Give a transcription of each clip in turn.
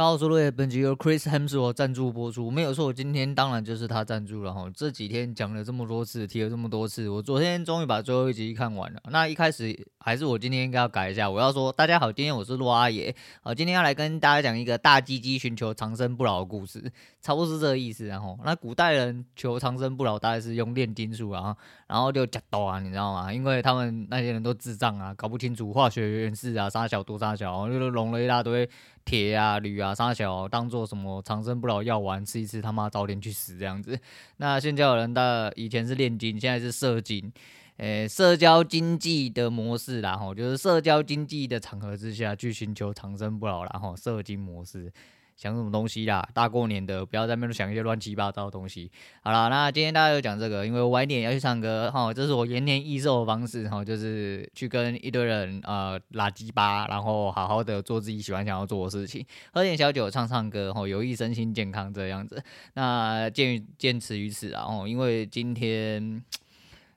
大家好，我是本集由 Chris Hemsworth 赞助播出，没有错，今天当然就是他赞助了哈。这几天讲了这么多次，提了这么多次，我昨天终于把最后一集看完了。那一开始还是我今天应该要改一下，我要说大家好，今天我是洛阿爷，好，今天要来跟大家讲一个大鸡鸡寻求长生不老的故事，差不多是这个意思。然后，那古代人求长生不老，大概是用炼金术啊，然后就假刀啊，你知道吗？因为他们那些人都智障啊，搞不清楚化学原子啊，杀小多杀小，就弄了一大堆。铁啊、铝啊、沙小当做什么长生不老药丸吃一吃，他妈早点去死这样子。那现在有人的以前是炼金，现在是射精，诶、社交经济的模式啦，吼，就是社交经济的场合之下去寻求长生不老，然后射精模式。想什么东西啦？大过年的，不要在那边想一些乱七八糟的东西。好啦，那今天大家就讲这个，因为我晚点要去唱歌哈，这是我延年益寿的方式哈，就是去跟一堆人呃拉鸡巴，然后好好的做自己喜欢想要做的事情，喝点小酒，唱唱歌哈，有益身心健康这样子。那鉴于坚持于此啊，哦，因为今天。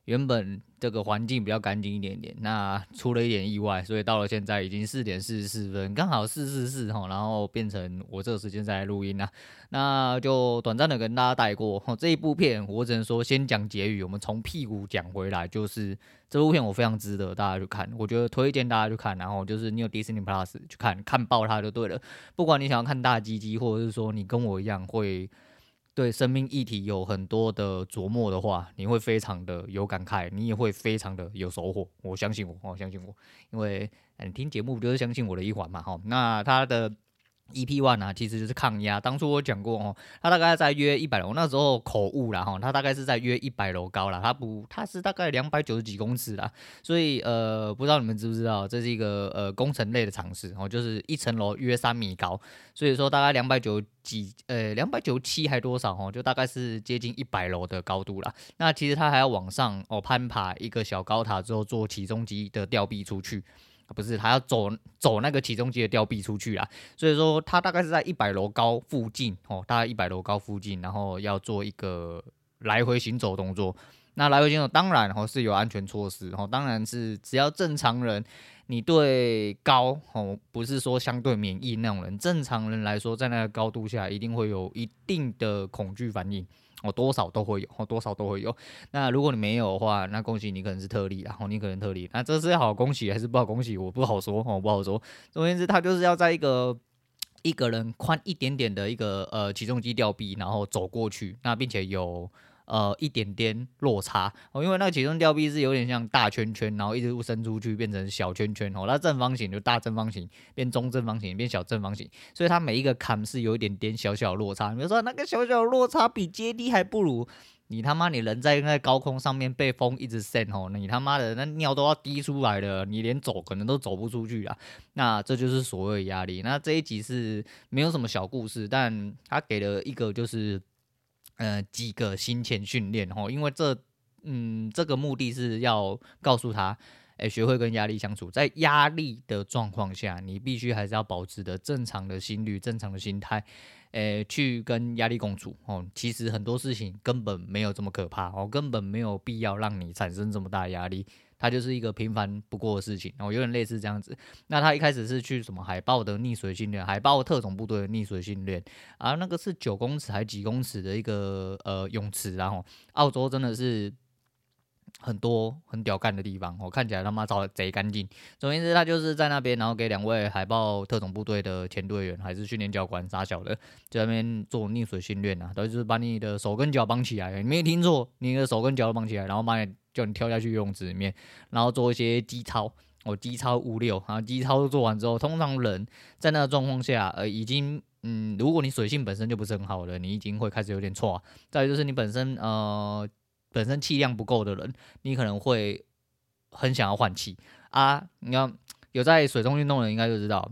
原本这个环境比较干净一点点，那出了一点意外，所以到了现在已经四点四十四分，刚好四四四哈，然后变成我这个时间在录音啦，那就短暂的跟大家带过哈。这一部片我只能说先讲结语，我们从屁股讲回来，就是这部片我非常值得大家去看，我觉得推荐大家去看，然后就是你有 Disney Plus 去看看爆它就对了，不管你想要看大鸡鸡，或者是说你跟我一样会。对生命议题有很多的琢磨的话，你会非常的有感慨，你也会非常的有收获。我相信我，我相信我，因为你听节目不就是相信我的一环嘛。哈，那他的。EP One 啊，其实就是抗压。当初我讲过哦，它大概在约一百楼，那时候口误了哈，它大概是在约一百楼高了，它不，它是大概两百九十几公尺啦。所以呃，不知道你们知不知道，这是一个呃工程类的常识哦，就是一层楼约三米高，所以说大概两百九几呃两百九七还多少哦，就大概是接近一百楼的高度啦。那其实它还要往上哦攀爬一个小高塔之后做起重机的吊臂出去。不是，他要走走那个起重机的吊臂出去啦，所以说他大概是在一百楼高附近哦，大概一百楼高附近，然后要做一个来回行走动作。那来回行走当然哦是有安全措施哦，当然是只要正常人，你对高哦不是说相对免疫那种人，正常人来说在那个高度下一定会有一定的恐惧反应。哦，多少都会有，哦，多少都会有。那如果你没有的话，那恭喜你可能是特例，然后你可能特例。那这是好恭喜还是不好恭喜？我不好说，哦，不好说。总而言之，他就是要在一个一个人宽一点点的一个呃起重机吊臂，然后走过去，那并且有。呃，一点点落差哦，因为那个起重吊臂是有点像大圈圈，然后一直伸出去变成小圈圈哦。那正方形就大正方形变中正方形变小正方形，所以它每一个坎是有一点点小小落差。比如说那个小小落差比阶梯还不如你他妈你人在那高空上面被风一直扇哦，你他妈的那尿都要滴出来了，你连走可能都走不出去啊。那这就是所谓压力。那这一集是没有什么小故事，但他给了一个就是。呃，几个行前训练吼，因为这，嗯，这个目的是要告诉他，哎，学会跟压力相处，在压力的状况下，你必须还是要保持的正常的心率、正常的心态，诶，去跟压力共处哦。其实很多事情根本没有这么可怕哦，根本没有必要让你产生这么大压力。它就是一个平凡不过的事情，然后，有点类似这样子。那他一开始是去什么海豹的溺水训练，海豹特种部队的溺水训练，啊，那个是九公尺还几公尺的一个呃泳池，然后澳洲真的是很多很屌干的地方，我看起来他妈找的贼干净。总而言之，他就是在那边，然后给两位海豹特种部队的前队员还是训练教官傻小的，在那边做溺水训练啊，都就是把你的手跟脚绑起来，你没听错，你的手跟脚都绑起来，然后把你。叫你跳下去游泳池里面，然后做一些肌操，哦，肌操五六，然后肌操做完之后，通常人在那个状况下，呃，已经，嗯，如果你水性本身就不是很好的，你已经会开始有点错。再就是你本身，呃，本身气量不够的人，你可能会很想要换气啊。你要有在水中运动的人应该就知道，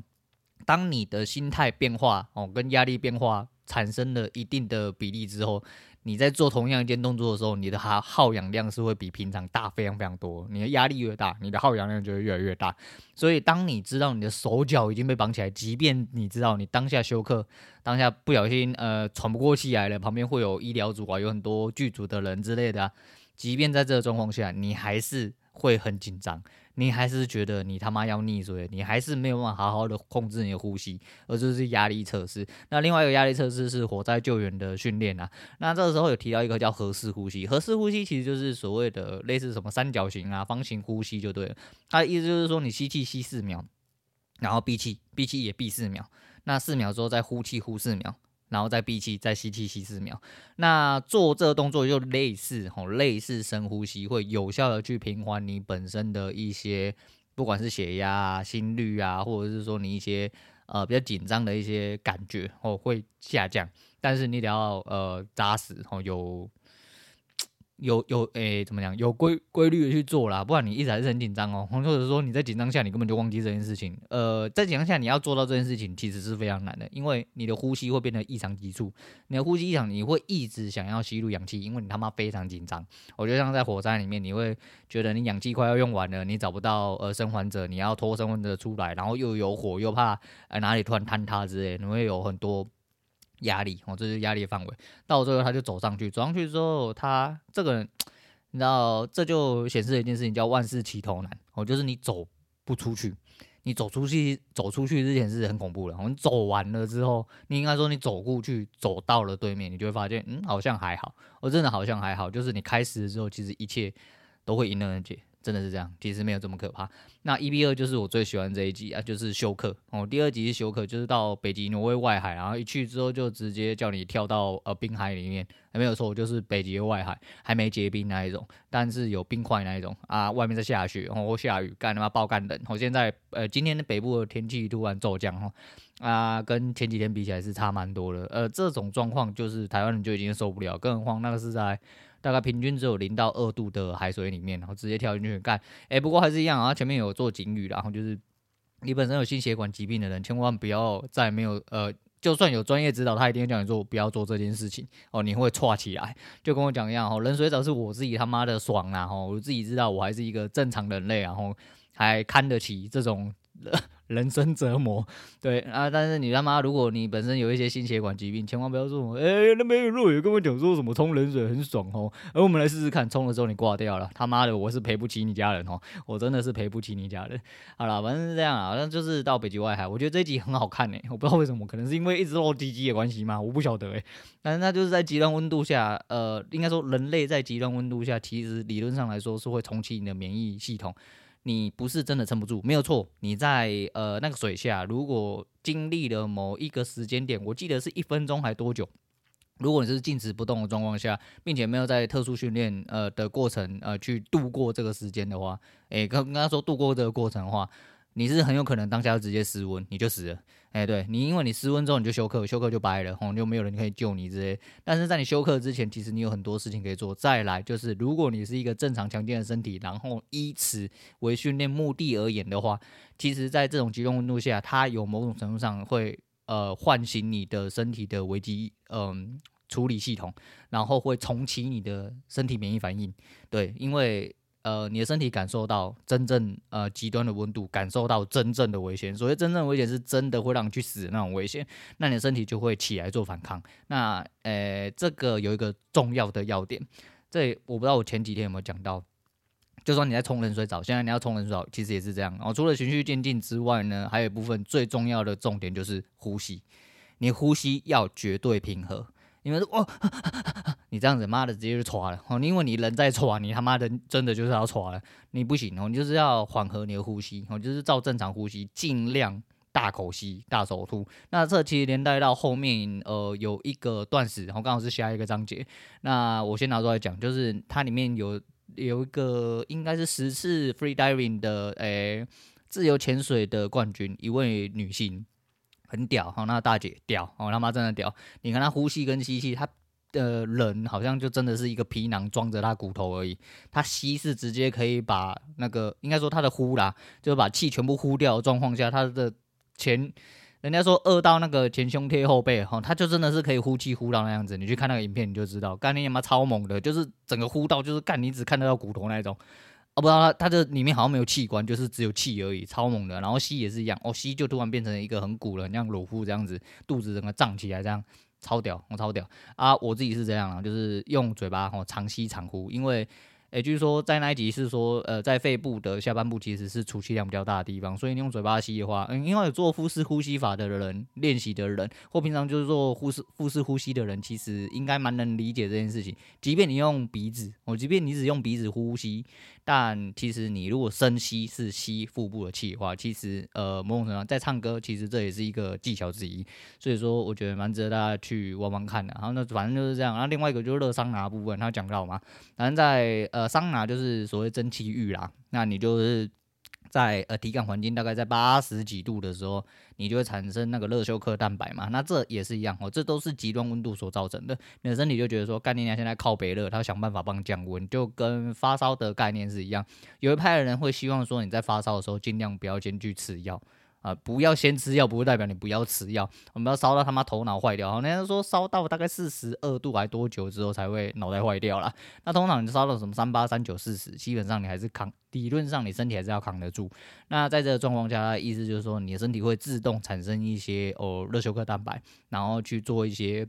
当你的心态变化哦，跟压力变化产生了一定的比例之后。你在做同样一件动作的时候，你的耗耗氧量是会比平常大非常非常多。你的压力越大，你的耗氧量就会越来越大。所以，当你知道你的手脚已经被绑起来，即便你知道你当下休克，当下不小心呃喘不过气来了，旁边会有医疗组啊，有很多剧组的人之类的。即便在这个状况下，你还是会很紧张，你还是觉得你他妈要溺水，你还是没有办法好好的控制你的呼吸，而这是压力测试。那另外一个压力测试是火灾救援的训练啊。那这个时候有提到一个叫合适呼吸，合适呼吸其实就是所谓的类似什么三角形啊、方形呼吸就对了。它的意思就是说，你吸气吸四秒，然后闭气，闭气也闭四秒，那四秒之后再呼气呼四秒。然后再闭气，再吸气吸四秒。那做这个动作就类似吼，类似深呼吸，会有效的去平缓你本身的一些，不管是血压、心率啊，或者是说你一些呃比较紧张的一些感觉哦，会下降。但是你得要呃扎实哦，有。有有诶、怎么讲？有规规律的去做啦，不然你一直还是很紧张哦。或者说你在紧张下，你根本就忘记这件事情。呃，在紧张下，你要做到这件事情，其实是非常难的，因为你的呼吸会变得异常急促。你的呼吸异常，你会一直想要吸入氧气，因为你他妈非常紧张。我觉得像在火灾里面，你会觉得你氧气快要用完了，你找不到呃生还者，你要拖生还者出来，然后又有火，又怕呃哪里突然坍塌之类，你会有很多。压力哦，这是压力的范围。到最后，他就走上去，走上去之后，他这个人，你知道，这就显示了一件事情，叫万事起头难哦，就是你走不出去，你走出去，走出去之前是很恐怖的。我们走完了之后，你应该说你走过去，走到了对面，你就会发现，嗯，好像还好，我真的好像还好。就是你开始的时候，其实一切都会迎刃而解。真的是这样，其实没有这么可怕。那 EP 二就是我最喜欢这一集啊，就是休克哦。第二集是休克，就是到北极挪威外海，然后一去之后就直接叫你跳到呃冰海里面，没有错，就是北极外海，还没结冰那一种，但是有冰块那一种啊，外面在下雪，然后下雨，干他妈爆干冷。我现在呃今天的北部的天气突然骤降哈啊，跟前几天比起来是差蛮多的。呃，这种状况就是台湾人就已经受不了，更何况那个是在。大概平均只有零到二度的海水里面，然后直接跳进去干。哎，不过还是一样啊，前面有做警语，然后就是你本身有心血管疾病的人，千万不要再没有呃，就算有专业指导，他一定会叫你做，不要做这件事情哦，你会剉起来。就跟我讲一样哦，冷水澡是我自己他妈的爽啊，吼，我自己知道我还是一个正常人类，然后还看得起这种。人生折磨，对啊，但是你他妈，如果你本身有一些心血管疾病，千万不要说，哎、欸，那边若有跟我讲说什么冲冷水很爽哦，而我们来试试看，冲了之后你挂掉了，他妈的，我是赔不起你家人哦，我真的是赔不起你家人。好了，反正是这样啊，好像就是到北极外海，我觉得这一集很好看诶，我不知道为什么，可能是因为一直漏滴滴的关系吗？我不晓得诶。但是它就是在极端温度下，呃，应该说人类在极端温度下，其实理论上来说是会重启你的免疫系统。你不是真的撑不住，没有错。你在呃那个水下，如果经历了某一个时间点，我记得是一分钟还多久？如果你是静止不动的状况下，并且没有在特殊训练呃的过程呃去度过这个时间的话，诶，刚刚说度过这个过程的话。你是很有可能当下就直接失温，你就死了。哎、对你，因为你失温之后你就休克，休克就掰了，吼，就没有人可以救你之类。但是在你休克之前，其实你有很多事情可以做。再来就是，如果你是一个正常强健的身体，然后以此为训练目的而言的话，其实，在这种极端温度下，它有某种程度上会呃唤醒你的身体的危机嗯、处理系统，然后会重启你的身体免疫反应。对，因为。呃，你的身体感受到真正呃极端的温度，感受到真正的危险。所谓真正危险，是真的会让你去死的那种危险，那你的身体就会起来做反抗。那呃，这个有一个重要的要点，这我不知道我前几天有没有讲到，就算你在冲冷水澡，现在你要冲冷水澡，其实也是这样。然后除了循序渐进之外呢，还有一部分最重要的重点就是呼吸，你呼吸要绝对平和。你们说哦，你这样子，妈的，直接就喘了哦！因为你人在喘，你他妈的真的就是要喘了，你不行哦，你就是要缓和你的呼吸哦，就是照正常呼吸，尽量大口吸、大手吐。那这其实连带到后面，呃，有一个断食，然后刚好是下一个章节。那我先拿出来讲，就是它里面有有一个应该是十次 free diving 的，诶、自由潜水的冠军，一位女性。很屌，好，那、大姐屌，哦，他妈真的屌！你看她呼吸跟吸气，她的人好像就真的是一个皮囊装着她骨头而已。她吸是直接可以把那个，应该说她的呼啦，就是把气全部呼掉的状况下，她的前，人家说饿到那个前胸贴后背，哈，她就真的是可以呼气呼到那样子。你去看那个影片你就知道，干你妈超猛的，就是整个呼到就是干你只看得到骨头那种。哦，不知道它，这里面好像没有器官，就是只有气而已，超猛的。然后吸也是一样，哦，吸就突然变成一个很鼓了，像裸夫这样子，肚子整个胀起来，这样超屌，我超屌啊！我自己是这样啊，就是用嘴巴吼长吸长呼，因为也就是说，在那一集是说，呃，在肺部的下半部其实是储气量比较大的地方，所以你用嘴巴吸的话，嗯，因为有做腹式呼吸法的人练习的人，或平常就是做腹式腹式呼吸的人，其实应该蛮能理解这件事情。即便你用鼻子，哦，即便你只用鼻子呼吸，但其实你如果深吸是吸腹部的气的话，其实呃，某种程度上在唱歌，其实这也是一个技巧之一。所以说，我觉得蛮值得大家去玩玩看的。然后那反正就是这样。然后另外一个就是热桑拿部分，他讲到嘛，反正在呃。呃，桑拿就是所谓蒸汽浴啦，那你就是在呃体感环境大概在八十几度的时候，你就会产生那个热休克蛋白嘛，那这也是一样哦，这都是极端温度所造成的，你的身体就觉得说，概念啊现在靠北热，他要想办法帮你降温，就跟发烧的概念是一样，有一派的人会希望说你在发烧的时候尽量不要先去吃药。啊、不要先吃药，不会代表你不要吃药。我们要烧到他妈头脑坏掉。好，那人说烧到大概四十二度还多久之后才会脑袋坏掉啦？那通常你烧到什么三八、三九、四十，基本上你还是扛，理论上你身体还是要扛得住。那在这个状况下，意思就是说你的身体会自动产生一些哦热休克蛋白，然后去做一些。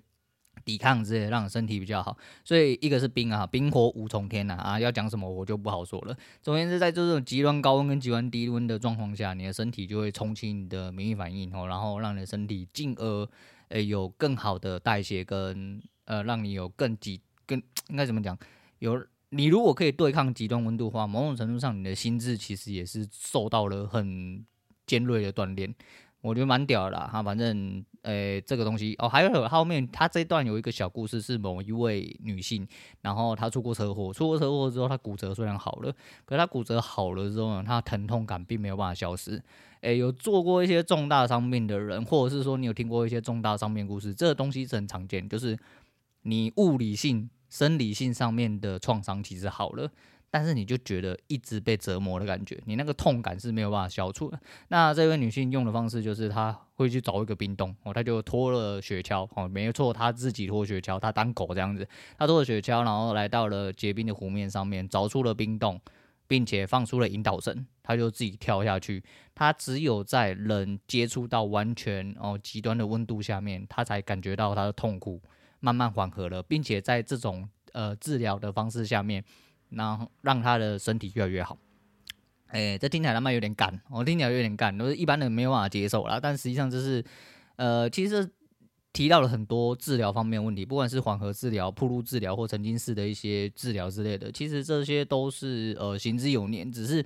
抵抗之类，让身体比较好。所以一个是冰啊，冰火五重天呐啊，要讲什么我就不好说了。总而言之，在这种极端高温跟极端低温的状况下，你的身体就会重启你的免疫反应哦，然后让你的身体进而诶有更好的代谢跟呃，让你有更极更应该怎么讲？有你如果可以对抗极端温度的话，某种程度上你的心智其实也是受到了很尖锐的锻炼。我觉得蛮屌的，哈，反正，呃、这个东西哦，还有后面他这段有一个小故事，是某一位女性，然后她出过车祸，出过车祸之后，她骨折虽然好了，可是她骨折好了之后呢，她疼痛感并没有办法消失。诶、有做过一些重大伤病的人，或者是说你有听过一些重大伤病故事，这个东西是很常见，就是你物理性、生理性上面的创伤其实好了。但是你就觉得一直被折磨的感觉，你那个痛感是没有办法消除的。那这位女性用的方式就是她会去找一个冰洞哦，她就脱了雪橇哦，没错，她自己脱雪橇，她当狗这样子，她脱了雪橇，然后来到了结冰的湖面上面，找出了冰洞，并且放出了引导绳，她就自己跳下去。她只有在人接触到完全哦极端的温度下面，她才感觉到她的痛苦慢慢缓和了，并且在这种呃治疗的方式下面。然后让他的身体越来越好，哎，这听起来他妈有点干，我听起来有点干，都是一般人没有办法接受啦。但实际上就是，呃，其实提到了很多治疗方面的问题，不管是缓和治疗、暴露治疗或曾经式的一些治疗之类的，其实这些都是呃行之有年，只是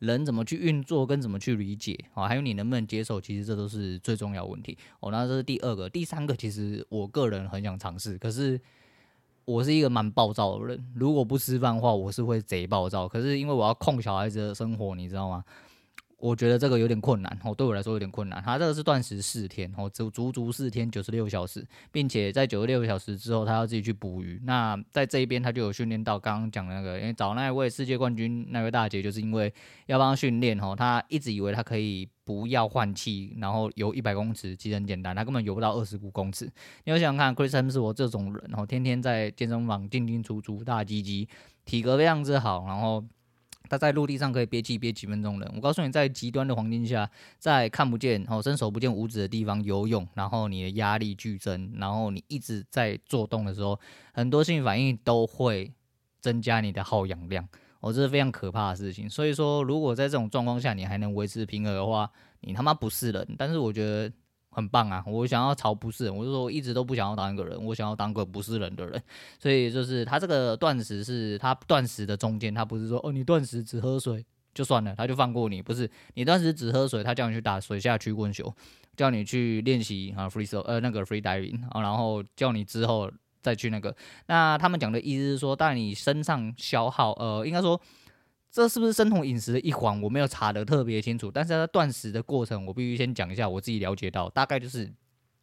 人怎么去运作跟怎么去理解啊，还有你能不能接受，其实这都是最重要的问题。哦，那这是第二个，第三个其实我个人很想尝试，可是。我是一个蛮暴躁的人，如果不吃饭的话，我是会贼暴躁。可是因为我要控小孩子的生活，你知道吗？我觉得这个有点困难哦，对我来说有点困难。他这个是断食四天哦，足足足四天九十六小时，并且在九十六小时之后，他要自己去捕鱼。那在这一边，他就有训练到刚刚讲的那个，因为找那位世界冠军那位大姐，就是因为要帮他训练哦。他一直以为他可以不要换气，然后游一百公尺，其实很简单，他根本游不到二十五公尺。你要想想看，Chris Hemsworth 这种人哦，天天在健身房进进出出，大鸡鸡，体格非常之好，然后。他在陆地上可以憋气憋几分钟的。我告诉你，在极端的环境下，在看不见、哦伸手不见五指的地方游泳，然后你的压力剧增，然后你一直在做动的时候，很多性反应都会增加你的耗氧量。哦，这是非常可怕的事情。所以说，如果在这种状况下你还能维持平衡的话，你他妈不是人。但是我觉得。很棒啊！我想要朝不是人，我就说我一直都不想要当一个人，我想要当个不是人的人。所以就是他这个断食是他断食的中间，他不是说哦，你断食只喝水就算了，他就放过你，不是你断食只喝水，他叫你去打水下曲棍球，叫你去练习啊 free so 呃那个 free diving，然后叫你之后再去那个。那他们讲的意思是说，当你身上消耗呃，应该说。这是不是生酮饮食的一环？我没有查得特别清楚，但是在断食的过程，我必须先讲一下我自己了解到，大概就是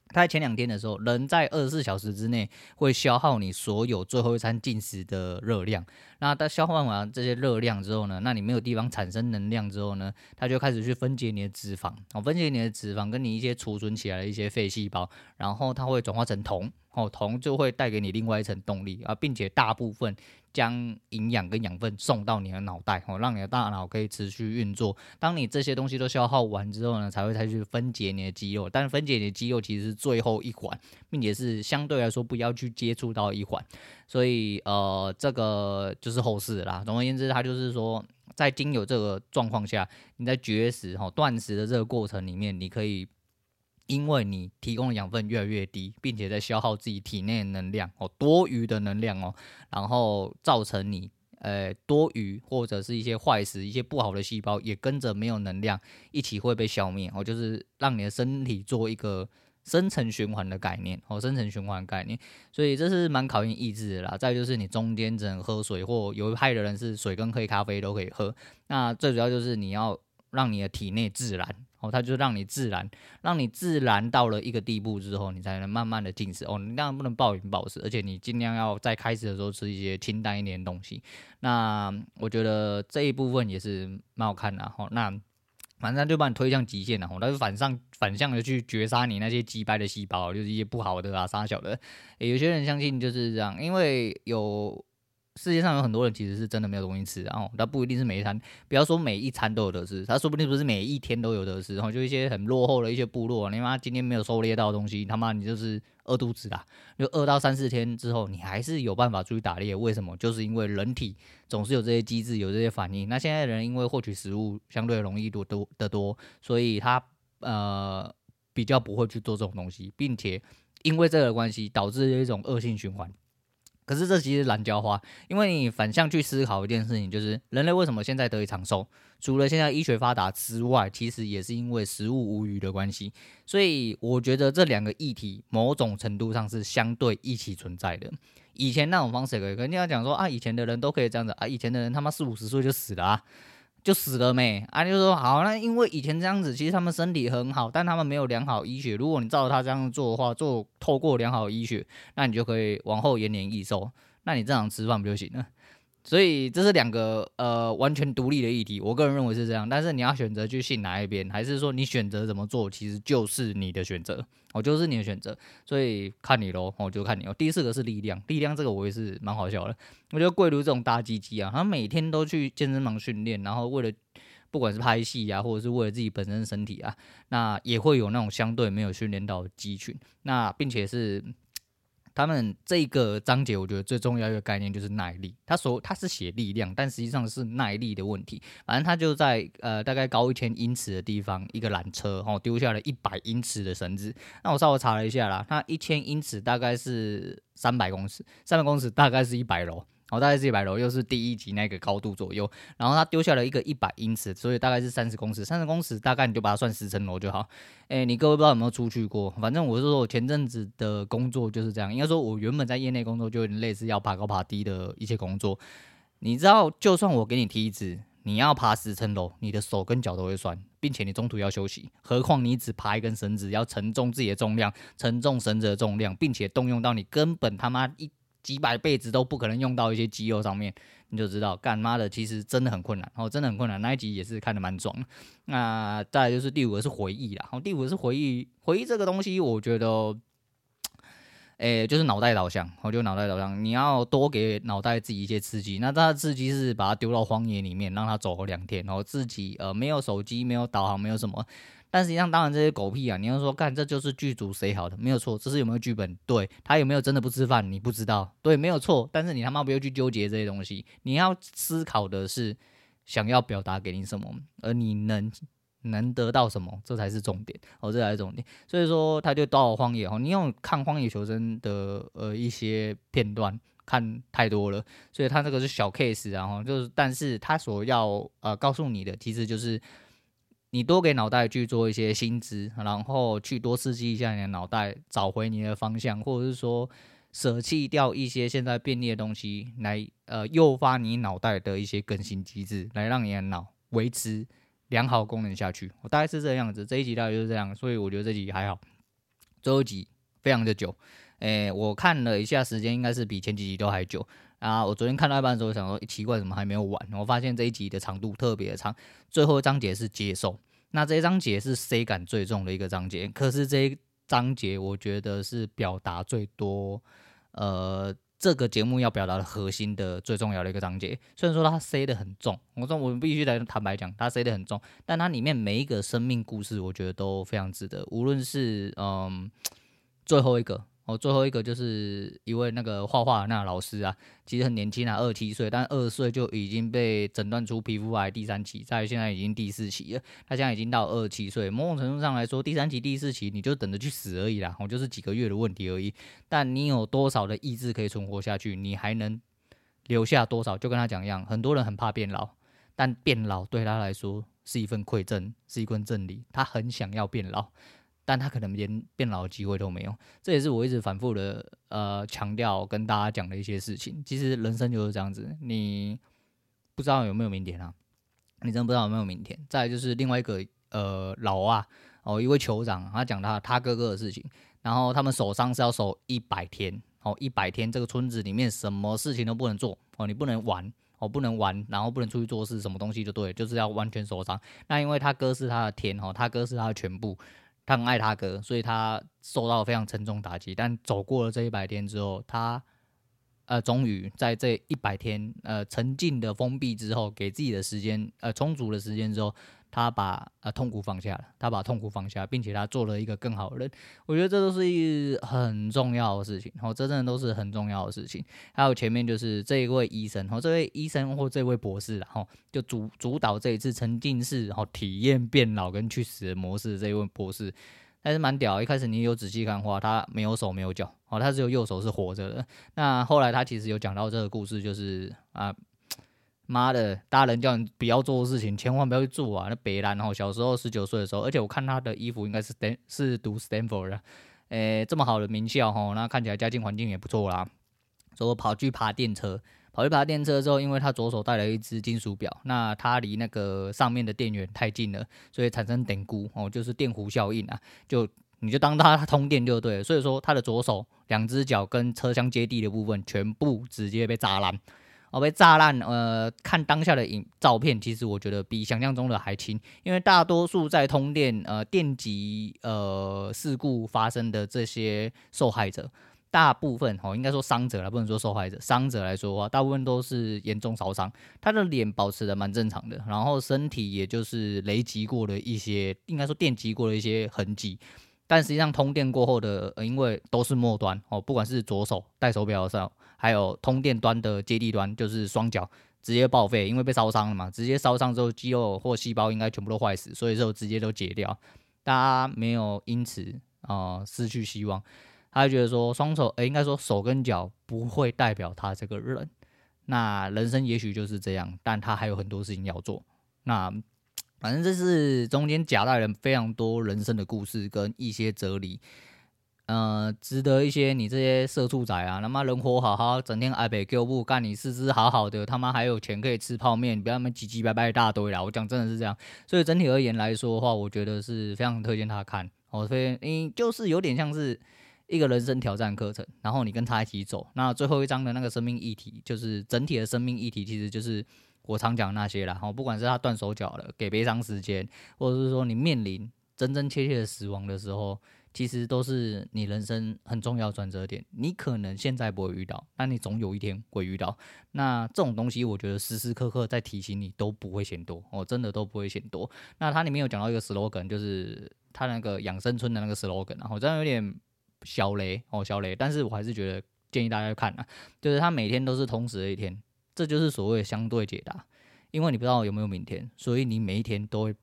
他在前两天的时候，人在二十四小时之内会消耗你所有最后一餐进食的热量。那它消耗完这些热量之后呢，那你没有地方产生能量之后呢，它就开始去分解你的脂肪，哦，分解你的脂肪跟你一些储存起来的一些废细胞，然后它会转化成酮。哦，铜就会带给你另外一层动力啊，并且大部分将营养跟养分送到你的脑袋，哦，让你的大脑可以持续运作。当你这些东西都消耗完之后呢，才会再去分解你的肌肉。但是分解你的肌肉其实是最后一环，并且是相对来说不要去接触到一环。所以呃，这个就是后事啦。总而言之，它就是说，在经有这个状况下，你在绝食、哈断食的这个过程里面，你可以。因为你提供的养分越来越低，并且在消耗自己体内的能量哦，多余的能量哦，然后造成你呃多余或者是一些坏死、一些不好的细胞也跟着没有能量，一起会被消灭哦，就是让你的身体做一个深层循环的概念哦，深层循环概念，所以这是蛮考验意志的啦。再就是你中间只能喝水，或有一派的人是水跟黑咖啡都可以喝，那最主要就是你要让你的体内自然。它就让你自然，让你自然到了一个地步之后，你才能慢慢的进食。哦，你当然不能暴饮暴食，而且你尽量要在开始的时候吃一些清淡一点的东西。那我觉得这一部分也是蛮好看的。哦，那反正就把你推向极限了。哦，它是反向反向的去绝杀你那些击败的细胞，就是一些不好的啊、杀小的。有些人相信就是这样，因为有。世界上有很多人其实是真的没有东西吃，然后他不一定是每一餐，不要说每一餐都有得吃，他说不定不是每一天都有得吃，然后就一些很落后的一些部落，你妈今天没有狩猎到东西，他妈你就是饿肚子啦，就饿到三四天之后，你还是有办法出去打猎，为什么？就是因为人体总是有这些机制，有这些反应。那现在人因为获取食物相对容易多多得多，所以他呃比较不会去做这种东西，并且因为这个关系导致一种恶性循环。可是这其实是懒抠话，因为你反向去思考一件事情，就是人类为什么现在得以长寿？除了现在医学发达之外，其实也是因为食物无余的关系。所以我觉得这两个议题某种程度上是相对一起存在的。以前那种方式可以，肯定要讲说啊，以前的人都可以这样子啊，以前的人他妈四五十岁就死了啊。就死了没啊？就说好，那因为以前这样子，其实他们身体很好，但他们没有良好医学。如果你照他这样做的话，做透过良好医学，那你就可以往后延年益寿。那你正常吃饭不就行了？所以这是两个呃完全独立的议题，我个人认为是这样。但是你要选择去信哪一边，还是说你选择怎么做，其实就是你的选择，哦，就是你的选择。所以看你喽，我就看你哦。第四个是力量，力量这个我也是蛮好笑的。我觉得贵如这种大鸡鸡啊，他每天都去健身房训练，然后为了不管是拍戏啊，或者是为了自己本身身体啊，那也会有那种相对没有训练到的肌群，那并且是。他们这个章节，我觉得最重要一个概念就是耐力。他说他是写力量，但实际上是耐力的问题。反正他就在呃大概高一千英尺的地方，一个缆车哦丢下了一百英尺的绳子。那我稍微查了一下啦，他一千英尺大概是三百公尺，三百公尺大概是一百楼。好，大概是一百楼，又是第一级那个高度左右。然后他丢下了一个一百英尺，所以大概是三十公尺。三十公尺大概你就把它算十层楼就好。哎、你各位不知道有没有出去过？反正我是说我前阵子的工作就是这样。应该说，我原本在业内工作就有点类似要爬高爬低的一些工作。你知道，就算我给你梯子，你要爬十层楼，你的手跟脚都会酸，并且你中途要休息。何况你只爬一根绳子，要承重自己的重量，承重绳子的重量，并且动用到你根本他妈一。几百辈子都不可能用到一些肌肉上面，你就知道干妈的其实真的很困难哦，真的很困难。那一集也是看得蛮爽。那再来就是第五个是回忆啦，好，第五个是回忆，回忆这个东西，我觉得，诶、就是脑袋导向，我就脑袋导向，你要多给脑袋自己一些刺激。那他的刺激是把它丢到荒野里面，让它走个两天，然后自己呃没有手机，没有导航，没有什么。但实际上，当然这些狗屁啊！你要说干，这就是剧组谁好的，没有错。这是有没有剧本？对，他有没有真的不吃饭？你不知道，对，没有错。但是你他妈不要去纠结这些东西，你要思考的是想要表达给你什么，而你能能得到什么，这才是重点哦，这才是重点。所以说，他就到了荒野哦，你用看《荒野求生》的呃一些片段看太多了，所以他这个是小 case，然后就是，但是他所要呃告诉你的，其实就是。你多给脑袋去做一些新知，然后去多刺激一下你的脑袋，找回你的方向，或者是说舍弃掉一些现在便利的东西，来呃诱发你脑袋的一些更新机制，来让你的脑维持良好功能下去。我大概是这样子，这一集大概就是这样，所以我觉得这集还好。最后一集非常的久，诶、我看了一下时间，应该是比前几集都还久。啊！我昨天看到一半的时候，想说奇怪，怎么还没有完？我发现这一集的长度特别的长。最后一章节是接受，那这一章节是 C 感最重的一个章节。可是这一章节，我觉得是表达最多，呃。这个节目要表达的核心的最重要的一个章节，虽然说它塞的很重，我说我们必须得坦白讲，它塞的很重，但它里面每一个生命故事，我觉得都非常值得，无论是嗯最后一个。哦，最后一个就是一位那个画画那老师啊，其实很年轻啊，二七岁，但二岁就已经被诊断出皮肤癌第三期，在现在已经第四期了。他现在已经到二七岁，某种程度上来说，第三期、第四期你就等着去死而已啦，我就是几个月的问题而已。但你有多少的意志可以存活下去？你还能留下多少？就跟他讲一样，很多人很怕变老，但变老对他来说是一份馈赠，是一份赠礼，他很想要变老。但他可能连变老的机会都没有，这也是我一直反复的呃强调跟大家讲的一些事情。其实人生就是这样子，你不知道有没有明天啊？你真不知道有没有明天。再就是另外一个呃老啊哦，一位酋长，他讲他他哥哥的事情，然后他们守丧是要守一百天哦，一百天这个村子里面什么事情都不能做哦，你不能玩哦，不能玩，然后不能出去做事，什么东西就对，就是要完全守丧。那因为他哥是他的天哦，他哥是他的全部。他很爱他哥，所以他受到非常沉重打击。但走过了这一百天之后，他呃，终于在这一百天呃沉浸的封闭之后，给自己的时间呃充足的时间之后。他把呃痛苦放下了，他把痛苦放下，并且他做了一个更好的人。我觉得这都是一很重要的事情，哦，这真的都是很重要的事情。还有前面就是这一位医生，哦，这位医生或这位博士，然后就主主导这一次沉浸式然后体验变老跟去死的模式这一位博士，还是蛮屌。一开始你有仔细看的话，他没有手没有脚，哦，他只有右手是活着的。那后来他其实有讲到这个故事，就是啊。妈的，大人叫你不要做的事情，千万不要去做啊！那北兰哦，小时候十九岁的时候，而且我看他的衣服应该是 Stan 是读 Stanford 的，诶、这么好的名校哈，那看起来家境环境也不错啦。所以我跑去爬电车，跑去爬电车之后，因为他左手带了一只金属表，那他离那个上面的电源太近了，所以产生电弧哦，就是电弧效应啊，就你就当他通电就对了。所以说他的左手两只脚跟车厢接地的部分全部直接被砸烂。哦，被炸烂。呃，看当下的影照片，其实我觉得比想象中的还轻，因为大多数在通电呃电击呃事故发生的这些受害者，大部分哦应该说伤者了，不能说受害者，伤者来说的话，大部分都是严重烧伤，他的脸保持的蛮正常的，然后身体也就是雷击过的一些，应该说电击过的一些痕迹。但实际上，通电过后的，因为都是末端哦，不管是左手戴手表的时候，还有通电端的接地端，就是双脚直接报废，因为被烧伤了嘛，直接烧伤之后，肌肉或细胞应该全部都坏死，所以就直接都解掉。大家没有因此啊、失去希望，他就觉得说双手，诶，应该说手跟脚不会代表他这个人，那人生也许就是这样，但他还有很多事情要做，那。反正这是中间夹带了非常多人生的故事跟一些哲理，呃，值得一些你这些社畜仔啊，他妈人活好好，整天挨北 Q 步干你四肢好好的，他妈还有钱可以吃泡面，不要那么唧唧歪歪一大堆啦。我讲真的是这样，所以整体而言来说的话，我觉得是非常推荐他看。我推荐，因为就是有点像是一个人生挑战课程，然后你跟他一起走。那最后一章的那个生命议题，就是整体的生命议题，其实就是。我常讲那些啦，哈，不管是他断手脚了，给悲伤时间，或者是说你面临真真切切的死亡的时候，其实都是你人生很重要转折点。你可能现在不会遇到，但你总有一天会遇到。那这种东西，我觉得时时刻刻在提醒你都不会嫌多，哦，真的都不会嫌多。那它里面有讲到一个 slogan，就是他那个养生村的那个 slogan，然后这样有点小雷哦，小雷，但是我还是觉得建议大家去看啊，就是他每天都是同时的一天。这就是所谓的相对解答，因为你不知道有没有明天，所以你每一天都会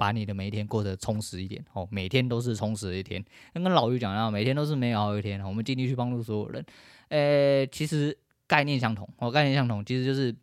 把你的每一天过得充实一点哦。每天都是充实的一天，那跟老于讲一样，每天都是美好的一天。我们尽力去帮助所有人。诶，其实概念相同哦，概念相同，其实就是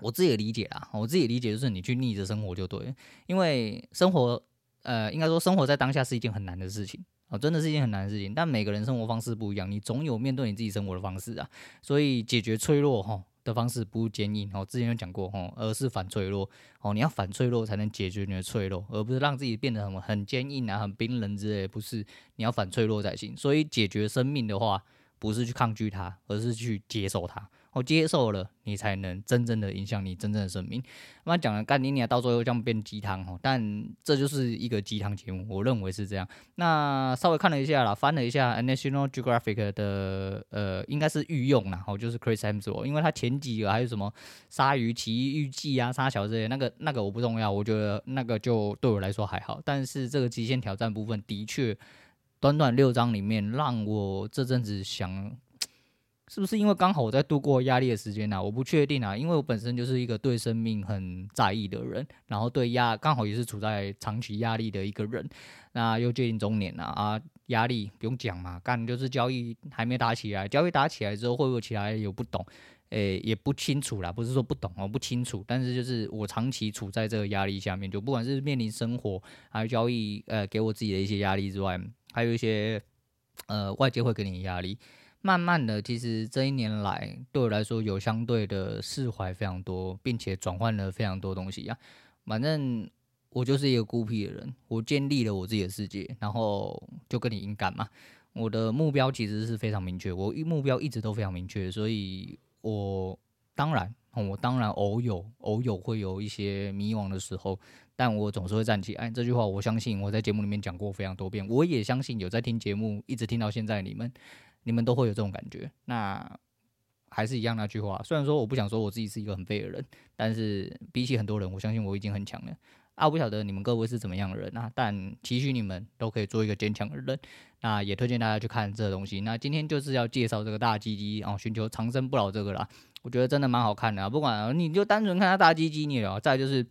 我自己的理解啦。我自己的理解就是你去逆着生活就对，因为生活，呃，应该说生活在当下是一件很难的事情哦，真的是一件很难的事情。但每个人生活方式不一样，你总有面对你自己生活的方式啊。所以解决脆弱哈。的方式不坚硬哦，之前有讲过哦，而是反脆弱哦，你要反脆弱才能解决你的脆弱，而不是让自己变得很很坚硬啊、很冰冷之类，不是，你要反脆弱才行。所以解决生命的话，不是去抗拒它，而是去接受它我接受了，你才能真正的影响你真正的生命。那讲了干你你到最后这样变鸡汤哦，但这就是一个鸡汤节目，我认为是这样。那稍微看了一下啦，翻了一下 National Geographic 的呃，应该是御用啦，哦，就是 Chris Hemsworth，因为他前几个还有什么鲨鱼奇遇记啊、沙桥这些，那个那个我不重要，我觉得那个就对我来说还好。但是这个极限挑战部分的确，短短六章里面让我这阵子想。是不是因为刚好我在度过压力的时间呢、我不确定啊，因为我本身就是一个对生命很在意的人，然后对压刚好也是处在长期压力的一个人，那又接近中年了啊，压力不用讲嘛，干就是交易还没打起来，交易打起来之后会不会起来有不懂，诶、也不清楚啦，不是说不懂哦，不清楚，但是就是我长期处在这个压力下面，就不管是面临生活还有交易，呃，给我自己的一些压力之外，还有一些呃外界会给你压力。慢慢的，其实这一年来对我来说有相对的释怀非常多，并且转换了非常多东西呀、啊。反正我就是一个孤僻的人，我建立了我自己的世界，然后就跟你硬干嘛。我的目标其实是非常明确，我目标一直都非常明确，所以我当然，我当然偶有偶有会有一些迷惘的时候，但我总是会站起来。这句话我相信我在节目里面讲过非常多遍，我也相信有在听节目一直听到现在你们。你们都会有这种感觉，那还是一样那句话。虽然说我不想说我自己是一个很废的人，但是比起很多人，我相信我已经很强了。啊，不晓得你们各位是怎么样的人啊，但期许你们都可以做一个坚强的人。那也推荐大家去看这个东西。那今天就是要介绍这个大鸡鸡啊，寻求长生不老这个啦。我觉得真的蛮好看的啊，不管你就单纯看他大鸡鸡，你也再就是。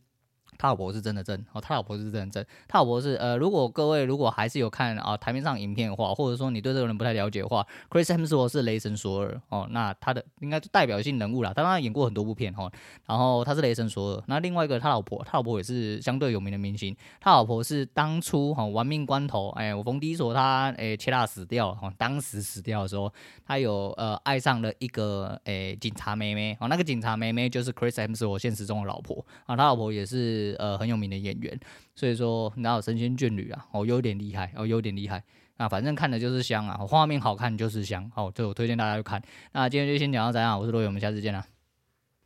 他老婆是真的真哦，他老婆是真的真。他老婆是呃，如果各位如果还是有看啊台面上影片的话，或者说你对这个人不太了解的话，Chris Hemsworth 是雷神索尔哦，那他的应该是代表性人物啦，当然演过很多部片哦，然后他是雷神索尔。那另外一个他老婆，他老婆也是相对有名的明星，他老婆是当初哈玩命关头，哎，我冯迪索他哎切大死掉哈，当时死掉的时候，他有呃爱上了一个哎警察妹妹哦，那个警察妹妹就是 Chris Hemsworth 现实中的老婆啊，他老婆也是呃，很有名的演员，所以说哪有神仙眷侣啊？哦，有点厉害，哦，有点厉害。那反正看的就是香啊，画面好看就是香。好，这我推荐大家去看。那今天就先讲到这样，我是罗伟，我们下次见啦。